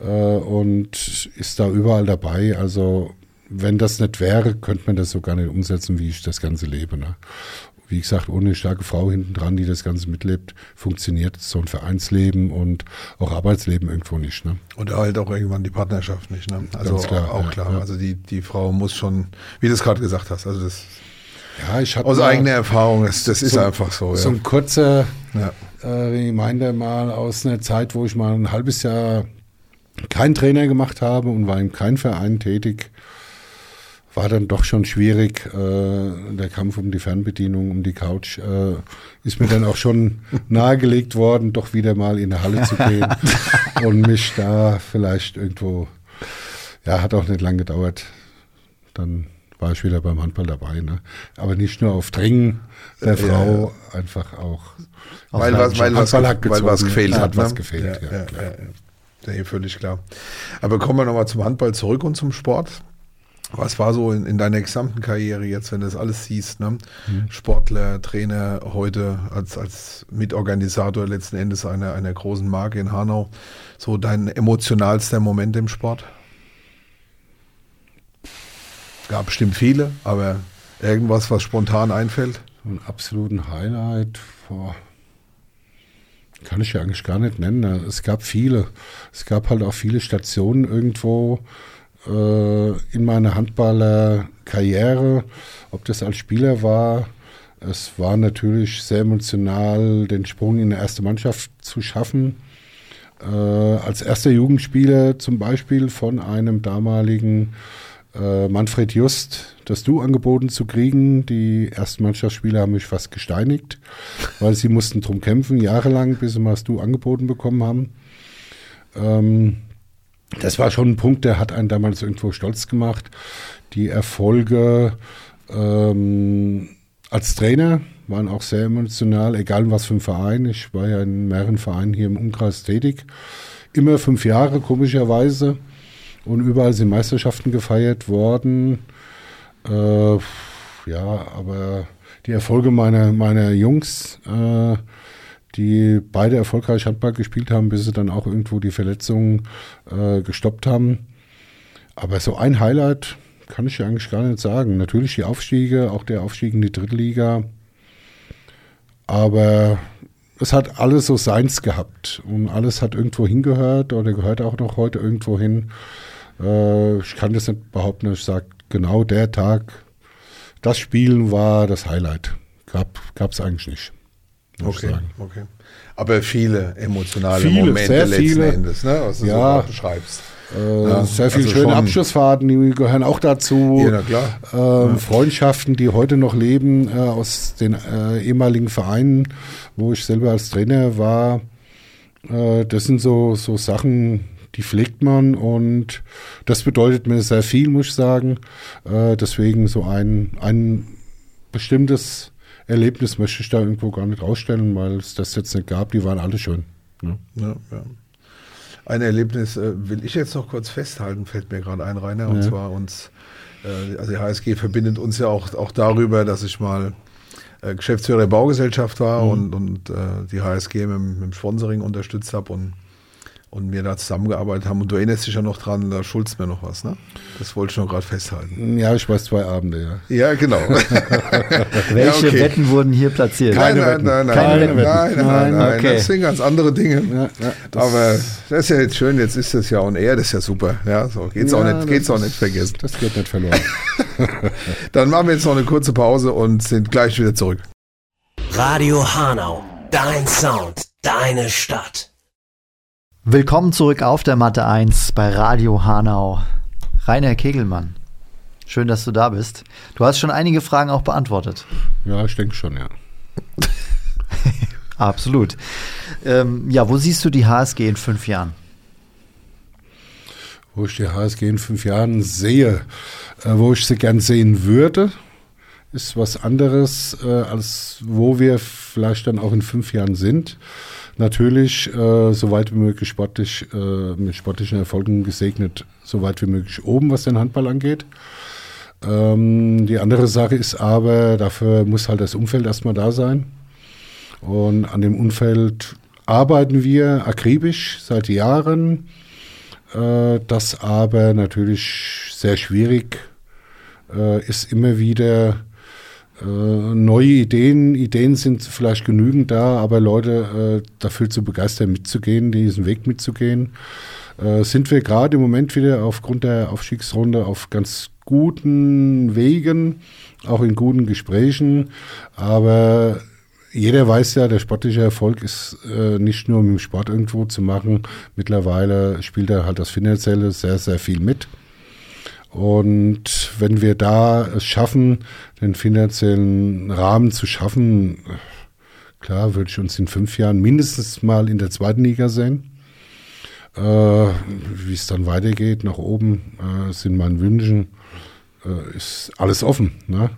äh, und ist da überall dabei. Also wenn das nicht wäre, könnte man das so gar nicht umsetzen, wie ich das Ganze lebe. Ne? Wie gesagt, ohne eine starke Frau hinten dran, die das Ganze mitlebt, funktioniert so ein Vereinsleben und auch Arbeitsleben irgendwo nicht. Ne? Und halt auch irgendwann die Partnerschaft nicht. Ne? Also Ganz klar, auch ja, klar. ja. Also die, die Frau muss schon, wie du es gerade gesagt hast, also das Ja, ich aus eigener Erfahrung, das, das ist so- einfach so. so Ja. ein kurzer Ja. äh, Reminder mal aus einer Zeit, wo ich mal ein halbes Jahr keinen Trainer gemacht habe und war in keinem Verein tätig. War dann doch schon schwierig. Äh, der Kampf um die Fernbedienung, um die Couch, äh, ist mir dann auch schon nahegelegt worden, doch wieder mal in eine Halle zu gehen und mich da vielleicht irgendwo, ja, hat auch nicht lange gedauert. Dann war ich wieder beim Handball dabei. Ne? Aber nicht nur auf Drängen der Frau, ja. einfach auch. Weil was, weil, was, weil was gefehlt hat. was ne? gefehlt, ja, ja, ja, ja, ja. völlig klar. Aber kommen wir nochmal zum Handball zurück und zum Sport. Was war so in, in, deiner gesamten Karriere jetzt, wenn du das alles siehst? Ne? Mhm. Sportler, Trainer, heute als, als Mitorganisator letzten Endes einer, einer großen Marke in Hanau. So dein emotionalster Moment im Sport? Gab bestimmt viele, aber irgendwas, was spontan einfällt? einen absoluten Highlight, boah, kann ich ja eigentlich gar nicht nennen. Es gab viele. Es gab halt auch viele Stationen irgendwo in meiner Handballerkarriere, ob das als Spieler war. Es war natürlich sehr emotional, den Sprung in die erste Mannschaft zu schaffen. Äh, als erster Jugendspieler zum Beispiel von einem damaligen äh, Manfred Just das Du angeboten zu kriegen. Die ersten Mannschaftsspieler haben mich fast gesteinigt, weil sie mussten drum kämpfen, jahrelang, bis sie mal das Du angeboten bekommen haben. Ähm, das war schon ein Punkt, der hat einen damals irgendwo stolz gemacht. Die Erfolge ähm, als Trainer waren auch sehr emotional, egal was für ein Verein. Ich war ja in mehreren Vereinen hier im Umkreis tätig. Immer fünf Jahre, komischerweise. Und überall sind Meisterschaften gefeiert worden. Äh, ja, aber die Erfolge meiner, meiner Jungs, äh, die beide erfolgreich Handball gespielt haben, bis sie dann auch irgendwo die Verletzungen äh, gestoppt haben. Aber so ein Highlight kann ich ja eigentlich gar nicht sagen. Natürlich die Aufstiege, auch der Aufstieg in die Drittliga. Aber es hat alles so seins gehabt und alles hat irgendwo hingehört oder gehört auch noch heute irgendwo hin. Äh, ich kann das nicht behaupten, ich sage genau der Tag, das Spielen war das Highlight. Gab es eigentlich nicht. Okay, okay. Aber viele emotionale viele, Momente letzten viele. Endes, ne, was du ja, so beschreibst. Äh, ja, sehr viele also schöne Abschlussfahrten, die gehören auch dazu. Ja, klar. Ähm, ja. Freundschaften, die heute noch leben äh, aus den äh, ehemaligen Vereinen, wo ich selber als Trainer war. Äh, das sind so, so Sachen, die pflegt man und das bedeutet mir sehr viel, muss ich sagen. Äh, deswegen so ein, ein bestimmtes Erlebnis möchte ich da irgendwo gar nicht rausstellen, weil es das jetzt nicht gab. Die waren alle schön. Ne? Ja, ja. Ein Erlebnis äh, will ich jetzt noch kurz festhalten, fällt mir gerade ein, Rainer, und ja. zwar uns, äh, also die HSG verbindet uns ja auch, auch darüber, dass ich mal äh, Geschäftsführer der Baugesellschaft war mhm. und, und äh, die HSG mit, mit dem Sponsoring unterstützt habe und und wir da zusammengearbeitet haben. Und du erinnerst dich ja noch dran, da schulzt mir noch was, ne? Das wollte ich noch gerade festhalten. Ja, ich weiß zwei Abende, ja. Ja, genau. Welche ja, okay. Wetten wurden hier platziert? Keine, Wetten. Nein, nein, Keine nein, Wetten. nein, nein, nein, nein. Okay. Das sind ganz andere Dinge. Ja, ja, das Aber das ist ja jetzt schön, jetzt ist das ja on air, das ist ja super. Ja, so geht's ja, auch nicht, geht's auch nicht vergessen. Das geht nicht verloren. Dann machen wir jetzt noch eine kurze Pause und sind gleich wieder zurück. Radio Hanau, dein Sound, deine Stadt. Willkommen zurück auf der Matte 1 bei Radio Hanau. Rainer Kegelmann, schön, dass du da bist. Du hast schon einige Fragen auch beantwortet. Ja, ich denke schon, ja. Absolut. Ähm, ja, wo siehst du die HSG in fünf Jahren? Wo ich die HSG in fünf Jahren sehe, äh, wo ich sie gern sehen würde, ist was anderes, äh, als wo wir vielleicht dann auch in fünf Jahren sind natürlich äh, so weit wie möglich sportlich, äh, mit sportlichen Erfolgen gesegnet, so weit wie möglich oben, was den Handball angeht. Ähm, die andere Sache ist aber, dafür muss halt das Umfeld erstmal da sein. Und an dem Umfeld arbeiten wir akribisch seit Jahren. Äh, das aber natürlich sehr schwierig äh, ist immer wieder äh, neue Ideen, Ideen sind vielleicht genügend da, aber Leute äh, dafür zu begeistern, mitzugehen, diesen Weg mitzugehen, äh, sind wir gerade im Moment wieder aufgrund der Aufstiegsrunde auf ganz guten Wegen, auch in guten Gesprächen, aber jeder weiß ja, der sportliche Erfolg ist äh, nicht nur mit dem Sport irgendwo zu machen. Mittlerweile spielt er halt das Finanzielle sehr, sehr viel mit. Und wenn wir da es schaffen, den finanziellen Rahmen zu schaffen, klar, würde ich uns in fünf Jahren mindestens mal in der zweiten Liga sehen. Äh, Wie es dann weitergeht, nach oben, äh, sind meinen Wünschen, äh, ist alles offen. Ne?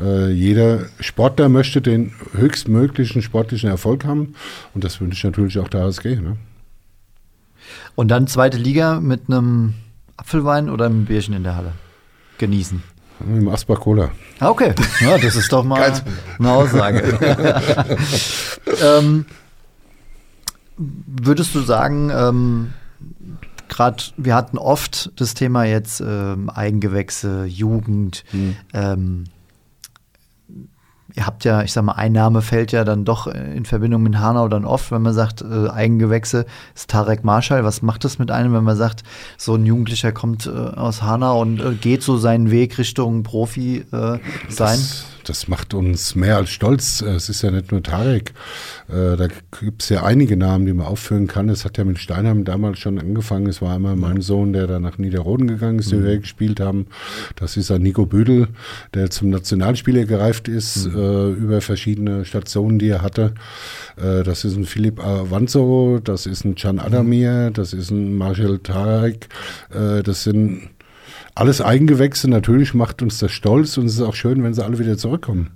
Äh, jeder Sportler möchte den höchstmöglichen sportlichen Erfolg haben und das wünsche ich natürlich auch der HSG. Ne? Und dann zweite Liga mit einem Apfelwein oder einem Bierchen in der Halle genießen. Im Asbach Cola. Ah, Okay, ja, das ist doch mal eine Aussage. ähm, würdest du sagen, ähm, gerade wir hatten oft das Thema jetzt ähm, Eigengewächse, Jugend. Ähm, ihr habt ja, ich sag mal, Einnahme fällt ja dann doch in Verbindung mit Hanau dann oft, wenn man sagt, äh, Eigengewächse ist Tarek Marschall. Was macht das mit einem, wenn man sagt, so ein Jugendlicher kommt äh, aus Hanau und äh, geht so seinen Weg Richtung Profi äh, sein? Das, das macht uns mehr als stolz. Es ist ja nicht nur Tarek. Äh, Da gibt es ja einige Namen, die man aufführen kann. Es hat ja mit Steinheim damals schon angefangen. Es war einmal mein Sohn, der da nach Niederroden gegangen ist, den wir gespielt haben. Das ist ein Nico Büdel, der zum Nationalspieler gereift ist, äh, über verschiedene Stationen, die er hatte. Äh, Das ist ein Philipp Avanzo, das ist ein Can Adamir, das ist ein Marshall Tarek. Äh, Das sind alles Eigengewächse, natürlich macht uns das stolz und es ist auch schön, wenn sie alle wieder zurückkommen.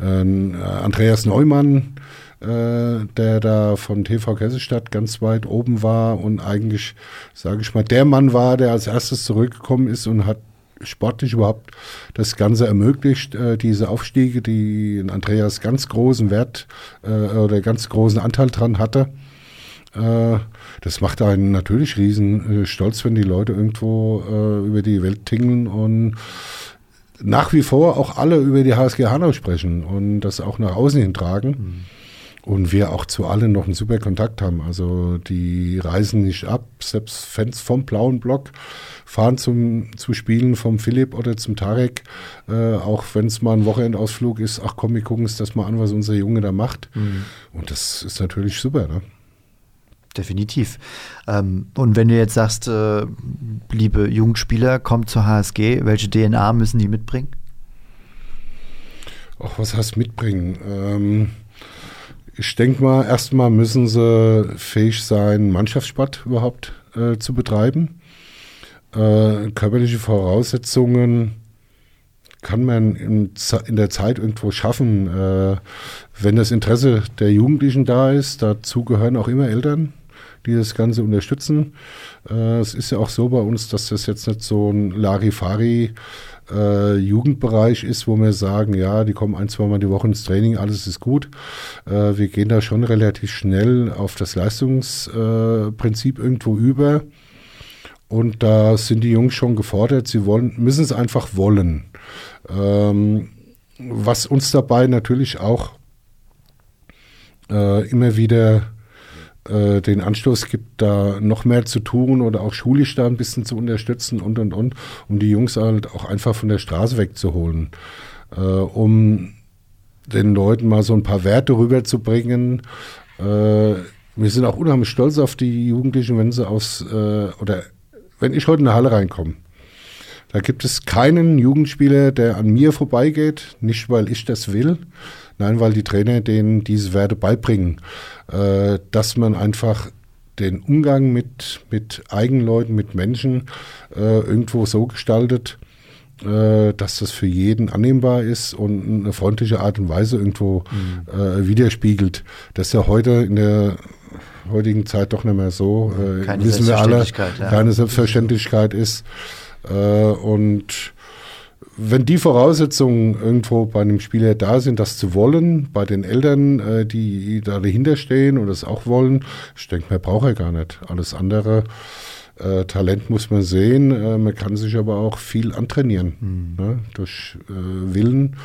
Ähm, äh, Andreas Neumann, äh, der da von TV Kessestadt ganz weit oben war und eigentlich, sage ich mal, der Mann war, der als erstes zurückgekommen ist und hat sportlich überhaupt das Ganze ermöglicht, äh, diese Aufstiege, die Andreas ganz großen Wert äh, oder ganz großen Anteil dran hatte. Äh, das macht einen natürlich riesen äh, stolz, wenn die Leute irgendwo äh, über die Welt tingeln und nach wie vor auch alle über die HSG Hanau sprechen und das auch nach außen hin tragen. Und wir auch zu allen noch einen super Kontakt haben. Also die reisen nicht ab, selbst Fans vom blauen Block fahren zum zu Spielen vom Philipp oder zum Tarek, äh, auch wenn es mal ein Wochenendausflug ist, ach komm, wir gucken uns das mal an, was unser Junge da macht. Und das ist natürlich super, ne? Definitiv. Ähm, und wenn du jetzt sagst, äh, liebe Jugendspieler, kommt zur HSG, welche DNA müssen die mitbringen? Ach, was heißt mitbringen? Ähm, ich denke mal, erstmal müssen sie fähig sein, Mannschaftssport überhaupt äh, zu betreiben. Äh, körperliche Voraussetzungen kann man in, in der Zeit irgendwo schaffen, äh, wenn das Interesse der Jugendlichen da ist. Dazu gehören auch immer Eltern, die das Ganze unterstützen. Äh, es ist ja auch so bei uns, dass das jetzt nicht so ein Larifari äh, Jugendbereich ist, wo wir sagen, ja, die kommen ein, zwei Mal die Woche ins Training, alles ist gut. Äh, wir gehen da schon relativ schnell auf das Leistungsprinzip äh, irgendwo über. Und da sind die Jungs schon gefordert, sie wollen, müssen es einfach wollen. Ähm, was uns dabei natürlich auch äh, immer wieder äh, den Anstoß gibt, da noch mehr zu tun oder auch schulisch da ein bisschen zu unterstützen und und und, um die Jungs halt auch einfach von der Straße wegzuholen, äh, um den Leuten mal so ein paar Werte rüberzubringen. Äh, wir sind auch unheimlich stolz auf die Jugendlichen, wenn sie aus äh, oder wenn ich heute in eine Halle reinkomme. Da gibt es keinen Jugendspieler, der an mir vorbeigeht, nicht weil ich das will, nein, weil die Trainer denen diese Werte beibringen, äh, dass man einfach den Umgang mit, mit Eigenleuten, mit Menschen äh, irgendwo so gestaltet, äh, dass das für jeden annehmbar ist und eine freundliche Art und Weise irgendwo äh, widerspiegelt. Das ist ja heute in der heutigen Zeit doch nicht mehr so. Äh, Keine wissen wir alle, Selbstverständlichkeit, ja. keine Selbstverständlichkeit ist. Äh, und wenn die Voraussetzungen irgendwo bei einem Spieler da sind, das zu wollen, bei den Eltern, äh, die da dahinter stehen und das auch wollen, ich denke, mehr braucht er gar nicht. Alles andere, äh, Talent muss man sehen, äh, man kann sich aber auch viel antrainieren ne, durch äh, Willen.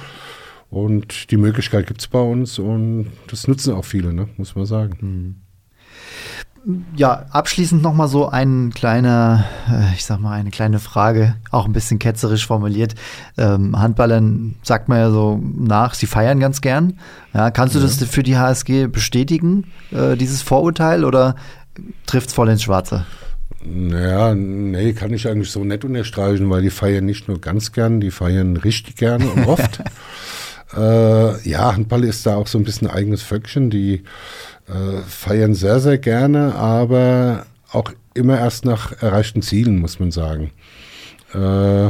Und die Möglichkeit gibt es bei uns und das nutzen auch viele, ne, muss man sagen. Ja, abschließend nochmal so ein kleiner, äh, ich sag mal, eine kleine Frage, auch ein bisschen ketzerisch formuliert. Ähm, Handballern sagt man ja so nach, sie feiern ganz gern. Ja, kannst du das für die HSG bestätigen, äh, dieses Vorurteil, oder trifft es voll ins Schwarze? Naja, nee, kann ich eigentlich so nett unterstreichen, weil die feiern nicht nur ganz gern, die feiern richtig gerne und oft. äh, ja, Handball ist da auch so ein bisschen ein eigenes Völkchen, die äh, feiern sehr, sehr gerne, aber auch immer erst nach erreichten Zielen, muss man sagen. Äh,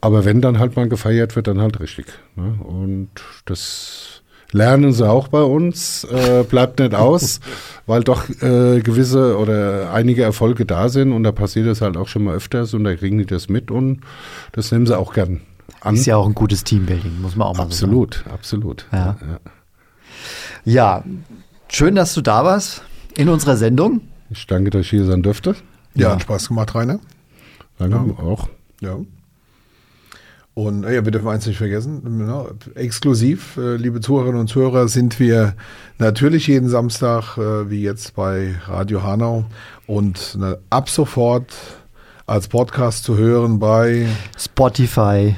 aber wenn dann halt mal gefeiert wird, dann halt richtig. Ne? Und das lernen sie auch bei uns, äh, bleibt nicht aus, weil doch äh, gewisse oder einige Erfolge da sind und da passiert es halt auch schon mal öfters und da kriegen die das mit und das nehmen sie auch gern an. Ist ja auch ein gutes Teambuilding, muss man auch mal absolut, so sagen. Absolut, Ja. absolut. Ja. Ja, schön, dass du da warst in unserer Sendung. Ich danke, dass ich hier sein dürfte. Ja, Ja. hat Spaß gemacht, Rainer. Danke auch. Ja. Und äh, ja, wir dürfen eins nicht vergessen, ja, exklusiv, äh, liebe Zuhörerinnen und Zuhörer, sind wir natürlich jeden Samstag, äh, wie jetzt bei Radio Hanau, und ab sofort als Podcast zu hören bei, Spotify,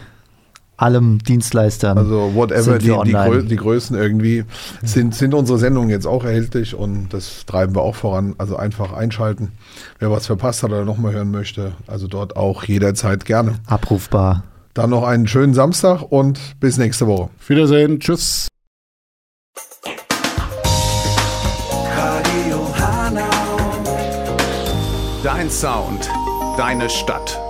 allem Dienstleistern. also whatever, die, die. Grö die Größen irgendwie, sind, sind unsere Sendungen jetzt auch erhältlich und das treiben wir auch voran. Also einfach einschalten, wer was verpasst hat oder nochmal hören möchte, also dort auch jederzeit gerne. Abrufbar. Dann noch einen schönen Samstag und bis nächste Woche. Auf Wiedersehen. Tschüss. Dein Sound, deine Stadt.